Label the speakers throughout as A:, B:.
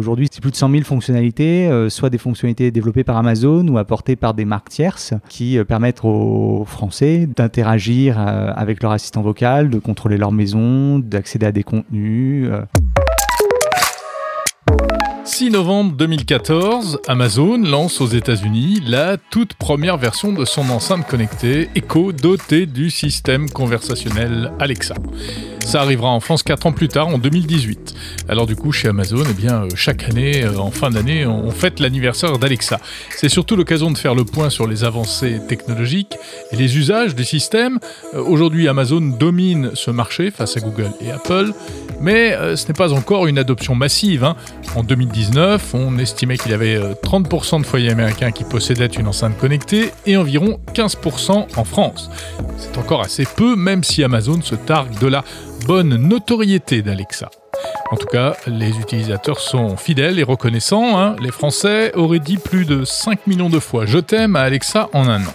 A: Aujourd'hui, c'est plus de 100 000 fonctionnalités, euh, soit des fonctionnalités développées par Amazon ou apportées par des marques tierces qui euh, permettent aux Français d'interagir euh, avec leur assistant vocal, de contrôler leur maison, d'accéder à des contenus.
B: 6 novembre 2014, Amazon lance aux États-Unis la toute première version de son enceinte connectée Echo dotée du système conversationnel Alexa. Ça arrivera en France 4 ans plus tard, en 2018. Alors du coup, chez Amazon, eh bien, euh, chaque année, euh, en fin d'année, on fête l'anniversaire d'Alexa. C'est surtout l'occasion de faire le point sur les avancées technologiques et les usages du système. Euh, aujourd'hui, Amazon domine ce marché face à Google et Apple, mais ce n'est pas encore une adoption massive. Hein. En 2019, on estimait qu'il y avait 30% de foyers américains qui possédaient une enceinte connectée et environ 15% en France. C'est encore assez peu, même si Amazon se targue de la bonne notoriété d'Alexa. En tout cas, les utilisateurs sont fidèles et reconnaissants. Hein. Les Français auraient dit plus de 5 millions de fois Je t'aime à Alexa en un an.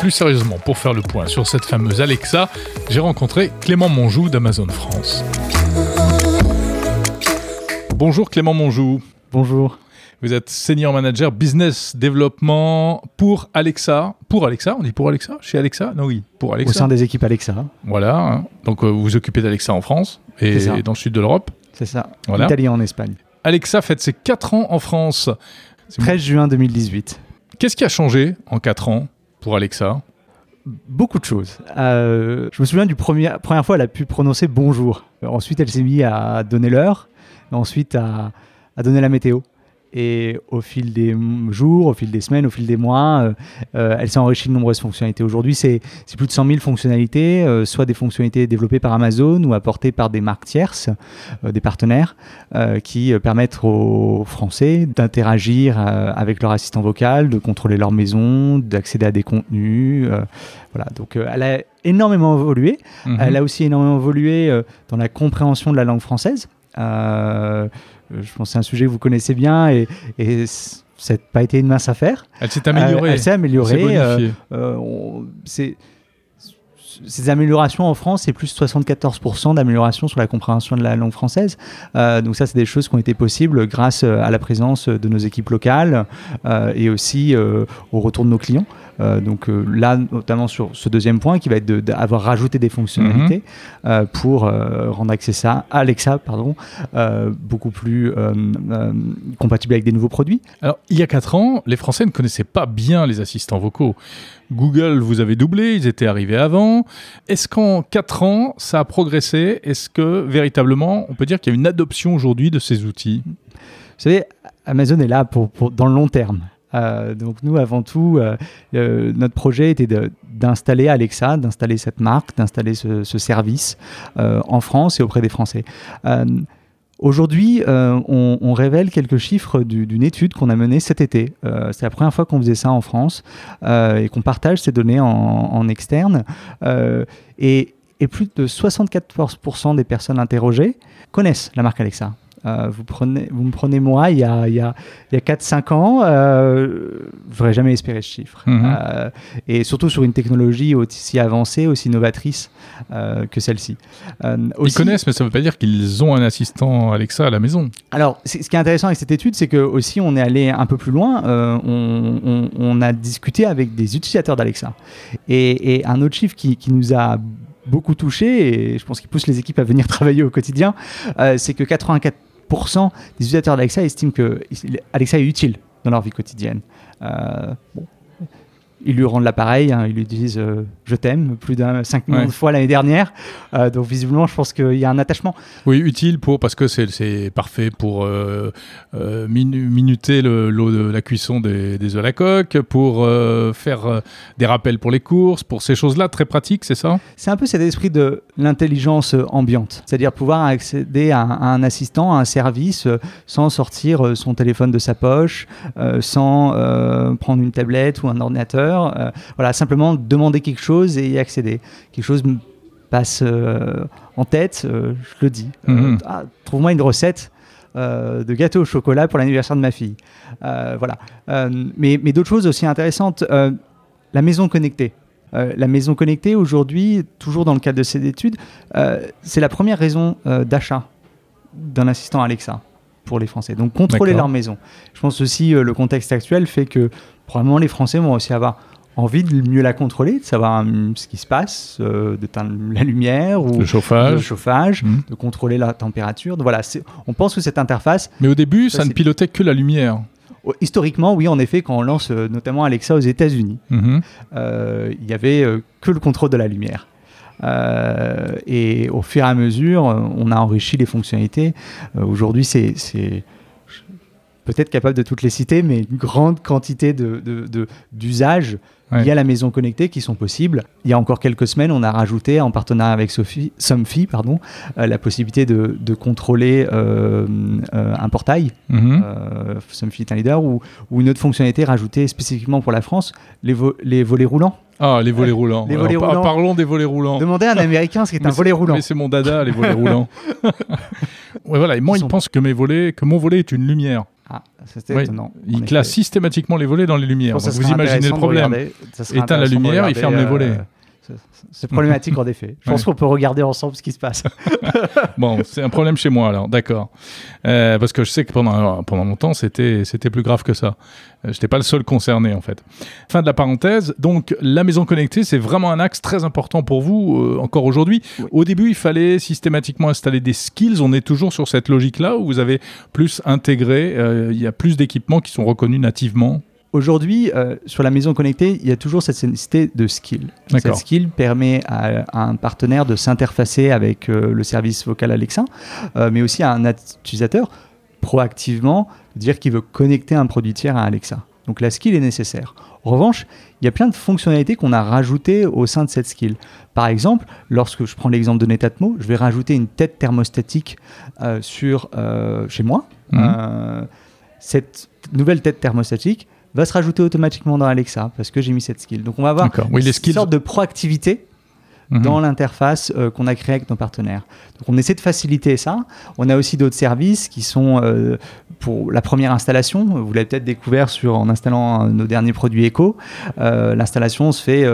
B: Plus sérieusement, pour faire le point sur cette fameuse Alexa, j'ai rencontré Clément Monjou d'Amazon France. Bonjour Clément Monjou.
A: Bonjour.
B: Vous êtes senior manager business développement pour Alexa. Pour Alexa, on dit pour Alexa Chez Alexa Non, oui, pour Alexa.
A: Au sein des équipes Alexa.
B: Voilà. Hein. Donc euh, vous vous occupez d'Alexa en France et dans le sud de l'Europe.
A: C'est ça. Voilà. Italie en Espagne.
B: Alexa fête ses 4 ans en France.
A: 13 juin 2018.
B: Qu'est-ce qui a changé en 4 ans pour Alexa?
A: Beaucoup de choses. Euh, je me souviens du premier, première fois, elle a pu prononcer bonjour. Ensuite, elle s'est mise à donner l'heure. Ensuite, à, à donner la météo. Et au fil des jours, au fil des semaines, au fil des mois, euh, euh, elle s'est enrichie de nombreuses fonctionnalités. Aujourd'hui, c'est plus de 100 000 fonctionnalités, euh, soit des fonctionnalités développées par Amazon ou apportées par des marques tierces, des partenaires, qui permettent aux Français d'interagir avec leur assistant vocal, de contrôler leur maison, d'accéder à des contenus. voilà, donc elle a énormément évolué. Mhm. Elle a aussi énormément évolué dans la compréhension de la langue française. Euh, je pense que c'est un sujet que vous connaissez bien et, et ça n'a pas été une mince affaire.
B: Elle s'est améliorée.
A: elle s'est améliorée. C'est ces améliorations en France, c'est plus 74% d'amélioration sur la compréhension de la langue française. Euh, donc ça, c'est des choses qui ont été possibles grâce à la présence de nos équipes locales euh, et aussi euh, au retour de nos clients. Donc là, notamment sur ce deuxième point, qui va être d'avoir rajouté des fonctionnalités mhm. pour rendre Alexa, Alexa pardon, beaucoup plus compatible avec des nouveaux produits.
B: Alors, il y a 4 ans, les Français ne connaissaient pas bien les assistants vocaux. Google, vous avez doublé, ils étaient arrivés avant. Est-ce qu'en 4 ans, ça a progressé? Est-ce que véritablement, on peut dire qu'il y a une adoption aujourd'hui de ces outils? Vous
A: savez, Amazon est là pour, dans le long terme. Euh, donc nous, avant tout, euh, euh, notre projet était d'installer Alexa, d'installer cette marque, d'installer ce, ce, service en France et auprès des Français. Aujourd'hui, on, révèle quelques chiffres d'une étude qu'on a menée cet été. C'est la première fois qu'on faisait ça en France et qu'on partage ces données en, externe. Et, plus de 74% des personnes interrogées connaissent la marque Alexa. Euh, vous, prenez, vous me prenez moi, il y a, il y a, il y a 4-5 ans, euh, je n'aurais jamais espéré ce chiffre. Mhm. Euh, et surtout sur une technologie aussi avancée, aussi novatrice euh, que celle-ci.
B: Ils connaissent, mais ça ne veut pas dire qu'ils ont un assistant Alexa à la maison.
A: Alors, ce qui est intéressant avec cette étude, c'est que aussi on est allé un peu plus loin. On, on, on, a discuté avec des utilisateurs d'Alexa. Et, et, un autre chiffre qui, qui nous a beaucoup touché, et je pense qu'il pousse les équipes à venir travailler au quotidien, c'est que 84 des utilisateurs d'Alexa estiment que Alexa est utile dans leur vie quotidienne. Euh, ils lui rendent l'appareil, hein, ils lui disent euh, je t'aime plus d'un 5 millions de fois l'année dernière. Euh, donc visiblement, je pense qu'il y a un attachement.
B: Oui, utile pour parce que c'est parfait pour euh, minuter le, la cuisson des, des œufs à la coque, pour faire des rappels pour les courses, pour ces choses-là, très pratiques, c'est ça?
A: C'est un peu cet esprit de l'intelligence ambiante, c'est-à-dire pouvoir accéder à, un assistant, à un service, sans sortir son téléphone de sa poche, sans prendre une tablette ou un ordinateur euh, voilà, simplement demander quelque chose et y accéder. Quelque chose me passe euh, en tête, euh, je le dis. Mhm. Ah, trouve-moi une recette de gâteau au chocolat pour l'anniversaire de ma fille. voilà. mais, mais d'autres choses aussi intéressantes. la maison connectée. la maison connectée, aujourd'hui, toujours dans le cadre de cette étude, c'est la première raison d'achat d'un assistant Alexa. pour les Français. Donc contrôler leur maison. Je pense aussi le contexte actuel fait que probablement les Français vont aussi avoir envie de mieux la contrôler, de savoir hum, ce qui se passe, euh, d'éteindre la lumière ou
B: Le
A: le
B: chauffage.
A: chauffage,
B: Mhm.
A: de contrôler la température. Donc voilà, on pense que cette interface,
B: Mais au début, ça,
A: Ça,
B: ne pilotait que la lumière.
A: oh, historiquement, oui, en effet, quand on lance euh, notamment Alexa aux États-Unis,
B: Mhm.
A: euh, il y avait euh, que le contrôle de la lumière. Euh, et au fur et à mesure, on a enrichi les fonctionnalités. Euh, Aujourd'hui, c'est peut-être capable de toutes les citer, mais une grande quantité de- de- de- d'usages
B: Ouais.
A: liés à la maison connectée qui sont possibles. Il y a encore quelques semaines, on a rajouté, en partenariat avec Sophie, Somfy, pardon, euh, la possibilité de, de contrôler euh, euh, un portail. Euh, Somfy est un leader, ou, ou une autre fonctionnalité rajoutée spécifiquement pour la France, les, vo- les volets roulants.
B: Ah, les volets roulants.
A: les volets
B: par-
A: roulants.
B: Parlons des volets roulants.
A: Demandez à un Américain ce qu'est un volet roulant.
B: Mais c'est mon dada, les volets roulants. ouais, voilà. Et moi,
A: Ils
B: il
A: sont-
B: pense que mes volets, que mon volet est une lumière.
A: Ah, c'était
B: Oui.
A: étonnant.
B: Il classe systématiquement les volets dans les lumières. Donc vous imaginez le problème. Éteint la lumière, il ferme les
A: regarder,
B: volets.
A: C'est- problématique en effet. Je pense
B: Ouais.
A: qu'on peut regarder ensemble ce qui se passe.
B: Bon, c'est un problème chez moi alors, d'accord. Euh, parce que je sais que pendant, pendant longtemps, c'était, c'était plus grave que ça. Euh, Je n'étais pas le seul concerné en fait. Fin de la parenthèse. Donc, la maison connectée, c'est vraiment un axe très important pour vous euh, encore aujourd'hui.
A: Oui.
B: Au début, il fallait systématiquement installer des skills. On est toujours sur cette logique-là où vous avez plus intégré, il y a plus d'équipements qui sont reconnus nativement.
A: Aujourd'hui, euh, sur la maison connectée, il y a toujours cette nécessité de skill. Cette skill permet à, à un partenaire de s'interfacer avec euh, le service vocal Alexa, euh, mais aussi à un utilisateur proactivement dire qu'il veut connecter un produit tiers à Alexa. Donc la skill est nécessaire. En revanche, il y a plein de fonctionnalités qu'on a rajoutées au sein de cette skill. Par exemple, lorsque je prends l'exemple de Netatmo, je vais rajouter une tête thermostatique sur, chez moi.
B: Mhm.
A: Cette nouvelle tête thermostatique va se rajouter automatiquement dans Alexa parce que j'ai mis cette skill. Donc on va avoir.
B: Oui,
A: une
B: skills.
A: sorte de proactivité
B: Mhm.
A: dans l'interface euh, qu'on a créée avec nos partenaires. Donc on essaie de faciliter ça. On a aussi d'autres services qui sont euh, pour la première installation. Vous l'avez peut-être découvert sur, en installant euh, nos derniers produits Echo. Euh, L'installation se fait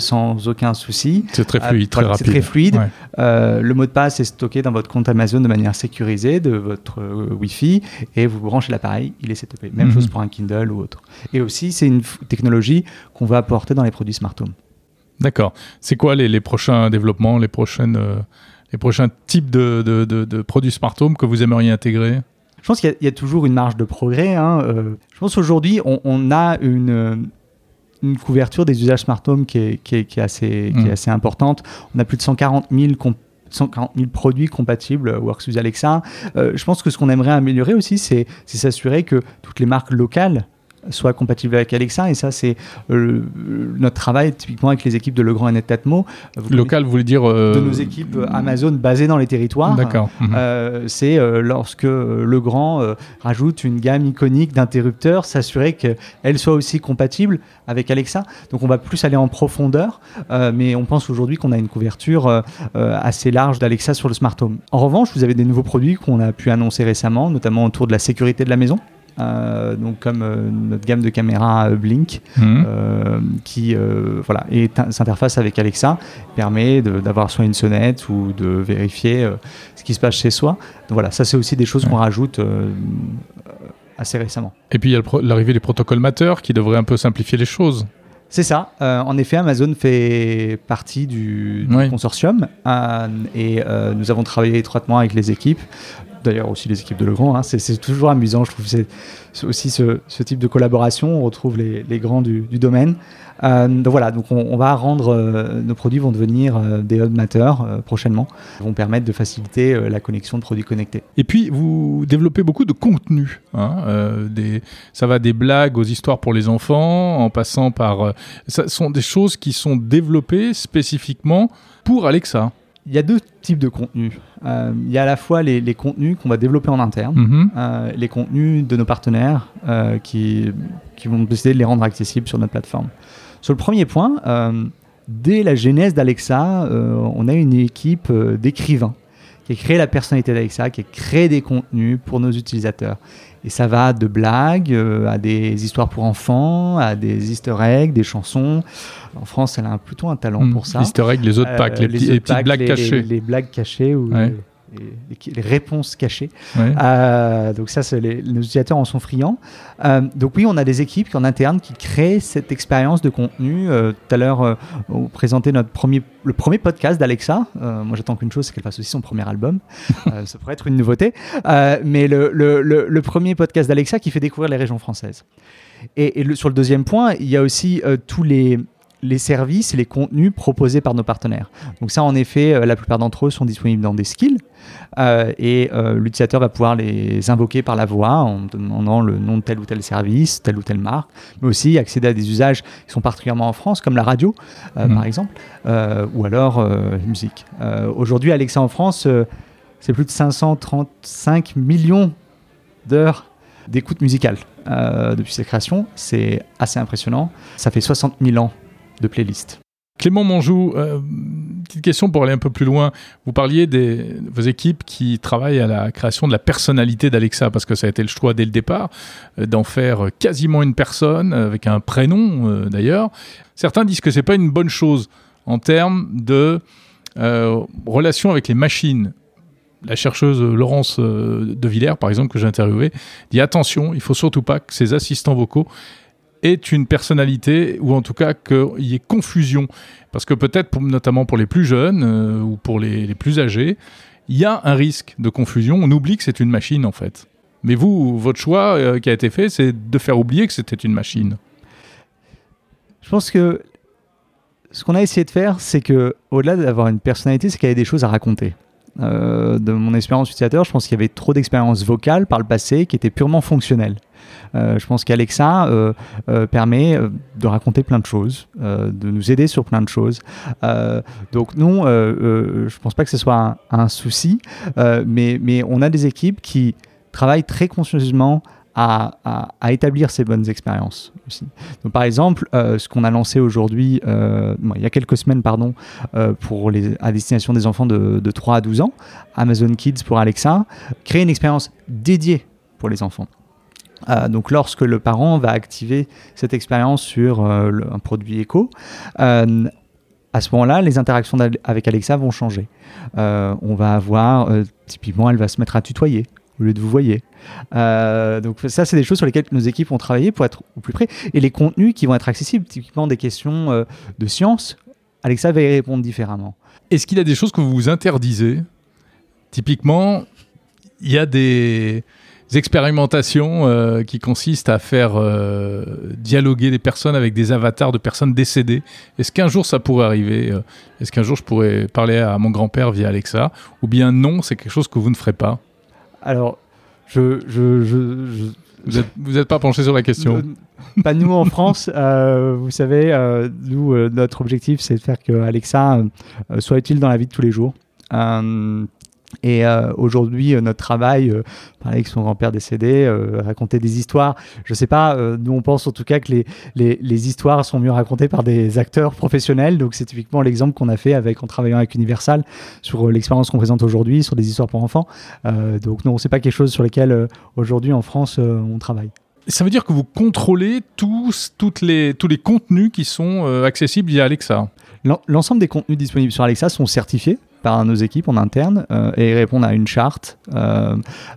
A: sans aucun souci.
B: C'est très fluide, très
A: voilà, c'est
B: rapide.
A: très fluide.
B: Ouais.
A: Le mot de passe est stocké dans votre compte Amazon de manière sécurisée de votre Wi-Fi et vous branchez l'appareil, il est setupé. Même
B: Mhm.
A: chose pour un Kindle ou autre. Et aussi, c'est une technologie qu'on va apporter dans les produits Smart Home.
B: D'accord. C'est quoi les, les prochains développements, les prochaines, euh, les prochains types de, de, de- de produits smart home que vous aimeriez intégrer?
A: Je pense qu'il y a- il y, a toujours une marge de progrès. hein. Euh, je pense qu'aujourd'hui, on, on a une, euh, une couverture des usages Smart Home qui est, qui est- qui est assez, qui est assez importante. On a plus de 140 000 comp- 140 000 produits compatibles euh, WorksWith Alexa. Euh, je pense que ce qu'on aimerait améliorer aussi, c'est s'assurer que toutes les marques locales soient compatibles avec Alexa. Et ça, c'est euh, notre travail typiquement avec les équipes de Legrand et Netatmo. Vous
B: Local, vous voulez dire euh,
A: de nos équipes euh, Amazon basées dans les territoires.
B: D'accord. Mhm.
A: Euh, c'est lorsque Legrand rajoute une gamme iconique d'interrupteurs, s'assurer qu'elle soit aussi compatible avec Alexa. Donc on va plus aller en profondeur, mais on pense aujourd'hui qu'on a une couverture assez large d'Alexa sur le smart home. En revanche, vous avez des nouveaux produits qu'on a pu annoncer récemment, notamment autour de la sécurité de la maison. Euh, donc comme euh, notre gamme de caméras euh, Blink
B: Mhm.
A: qui voilà, s'interface avec Alexa, permet d'avoir soit une sonnette ou de vérifier ce qui se passe chez soi. Donc voilà, ça c'est aussi des choses qu'on rajoute assez récemment.
B: Et puis il y a l'arrivée des protocoles mateurs qui devraient un peu simplifier les choses.
A: C'est ça. Euh, en effet, Amazon fait partie du, du
B: Oui.
A: consortium euh, et euh, nous avons travaillé étroitement avec les équipes. D'ailleurs aussi les équipes de Legrand. Hein. C'est, toujours amusant, je trouve. C'est, aussi ce, type de collaboration. On retrouve les, grands du, domaine. Euh, donc voilà, donc on, va rendre euh, nos produits vont devenir euh, des hub matter euh, prochainement. Ils vont permettre de faciliter la connexion de produits connectés.
B: Et puis vous développez beaucoup de contenu. hein, ça va des blagues aux histoires pour les enfants, en passant par. ça sont des choses qui sont développées spécifiquement pour Alexa.
A: Il y a deux types de contenus. Euh, il y a à la fois les, les contenus qu'on va développer en interne.
B: Mhm.
A: euh, les contenus de nos partenaires euh, qui, qui vont décider de les rendre accessibles sur notre plateforme. Sur le premier point, euh, dès la genèse d'Alexa, euh, on a une équipe euh, d'écrivains qui a créé la personnalité d'Alexa, qui a créé des contenus pour nos utilisateurs. Et ça va de blagues euh, à des histoires pour enfants, à des easter eggs, des chansons. En France, elle a un- plutôt un talent
B: Mhm.
A: pour ça.
B: L'easter egg, les autres
A: Euh,
B: packs, les, petits-
A: autres
B: les petites
A: packs,
B: blagues
A: les-
B: cachées.
A: Les, les blagues cachées ou
B: Ouais.
A: Les, les, réponses cachées. Euh, donc ça, les, nos utilisateurs en sont friands. Euh, donc oui, on a des équipes en interne qui créent cette expérience de contenu. Euh, tout à l'heure, on présentait notre premier, le premier podcast d'Alexa. moi, j'attends qu'une chose, c'est qu'elle fasse aussi son premier album. ça pourrait être une nouveauté. mais le, le, le, premier podcast d'Alexa qui fait découvrir les régions françaises. Et, et sur le deuxième point, il y a aussi tous les les services et les contenus proposés par nos partenaires. Donc ça, en effet, euh, la plupart d'entre eux sont disponibles dans des skills euh, et euh, l'utilisateur va pouvoir les invoquer par la voix en demandant le nom de tel ou tel service, telle ou telle marque, mais aussi accéder à des usages qui sont particulièrement en France, comme la radio, mmh. par exemple, ou alors musique. Aujourd'hui, Alexa en France, c'est plus de 535 millions d'heures d'écoute musicale depuis sa création. C'est assez impressionnant. Ça fait 60 000 ans de playlist.
B: Clément Monjou, euh, petite question pour aller un peu plus loin. Vous parliez de vos équipes qui travaillent à la création de la personnalité d'Alexa, parce que ça a été le choix dès le départ, euh, d'en faire quasiment une personne, avec un prénom euh, d'ailleurs. Certains disent que ce n'est pas une bonne chose en termes de relation avec les machines. La chercheuse Laurence de Villers, par exemple, que j'ai interviewée, dit attention, il faut surtout pas que ces assistants vocaux est une personnalité, ou en tout cas qu'il y ait confusion. Parce que peut-être, notamment pour les plus jeunes euh, ou pour les, plus âgés, il y a un risque de confusion. On oublie que c'est une machine, en fait. Mais vous, votre choix euh, qui a été fait, c'est de faire oublier que c'était une machine.
A: Je pense que ce qu'on a essayé de faire, c'est que au-delà d'avoir une personnalité, c'est qu'il y avait des choses à raconter. Euh, de mon expérience utilisateur, je pense qu'il y avait trop d'expériences vocales par le passé qui étaient purement fonctionnelles. Euh, je pense qu'Alexa euh, permet de raconter plein de choses, de nous aider sur plein de choses. donc non, je ne pense pas que ce soit un, souci, mais, mais on a des équipes qui travaillent très conscieusement à, établir ces bonnes expériences aussi. Donc, par exemple, ce qu'on a lancé aujourd'hui, il y a quelques semaines, pardon, pour les, à destination des enfants de, de, 3 à 12 ans, Amazon Kids pour Alexa, créer une expérience dédiée pour les enfants. Euh, donc lorsque le parent va activer cette expérience sur euh, un produit éco, euh, à ce moment-là, les interactions avec Alexa vont changer. on va avoir, typiquement, elle va se mettre à tutoyer au lieu de vous voyez. donc ça, c'est des choses sur lesquelles nos équipes ont travaillé pour être au plus près. Et les contenus qui vont être accessibles, typiquement des questions de science, Alexa va y répondre différemment.
B: Est-ce qu'il y a des choses que vous vous interdisez? Typiquement, il y a des expérimentations euh, qui consistent à faire euh, dialoguer des personnes avec des avatars de personnes décédées. Est-ce qu'un jour ça pourrait arriver? Euh, Est-ce qu'un jour je pourrais parler à mon grand-père via Alexa? Ou bien non, c'est quelque chose que vous ne ferez pas?
A: Alors, je...
B: Vous n'êtes pas penché sur la question
A: Pas nous en France. vous savez, nous, notre objectif, c'est de faire que Alexa soit utile dans la vie de tous les jours. Et euh, aujourd'hui, euh, notre travail, euh, parler avec son grand-père décédé, raconter des histoires, je ne sais pas, nous on pense en tout cas que les, les, les, histoires sont mieux racontées par des acteurs professionnels. Donc c'est typiquement l'exemple qu'on a fait avec, en travaillant avec Universal sur l'expérience qu'on présente aujourd'hui, sur des histoires pour enfants. donc non, c'est pas quelque chose sur lequel aujourd'hui en France on travaille.
B: Ça veut dire que vous contrôlez tous, toutes les, tous les contenus qui sont accessibles via Alexa?
A: L'ensemble des contenus disponibles sur Alexa sont certifiés par nos équipes en interne euh, et répondent à une charte euh,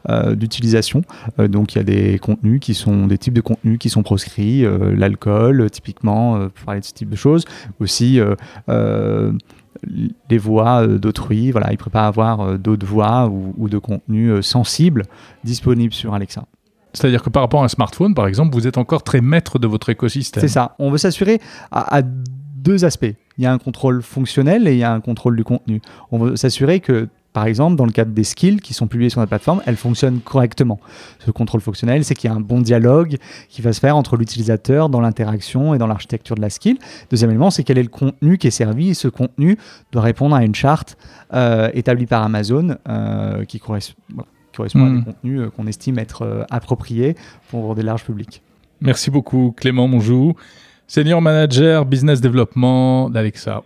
A: euh, d'utilisation. donc il y a des contenus qui sont des types de contenus qui sont proscrits, l'alcool typiquement pour parler de ce type de choses, aussi les voix d'autrui. Voilà, il ne peut pas avoir d'autres voix ou, de contenus sensibles disponibles sur Alexa.
B: C'est-à-dire que par rapport à un smartphone, par exemple, vous êtes encore très maître de votre écosystème.
A: C'est ça. On veut s'assurer à, deux aspects. Il y a un contrôle fonctionnel et il y a un contrôle du contenu. On veut s'assurer que par exemple, dans le cadre des skills qui sont publiés sur la plateforme, elles fonctionnent correctement. Ce contrôle fonctionnel, c'est qu'il y a un bon dialogue qui va se faire entre l'utilisateur dans l'interaction et dans l'architecture de la skill. Deuxième élément, c'est quel est le contenu qui est servi et ce contenu doit répondre à une charte euh, établie par Amazon euh, qui correspond, à des hmm. contenus euh, qu'on estime être appropriés pour des larges publics.
B: Merci beaucoup Clément Monjou. Senior Manager Business Development d'Alexa.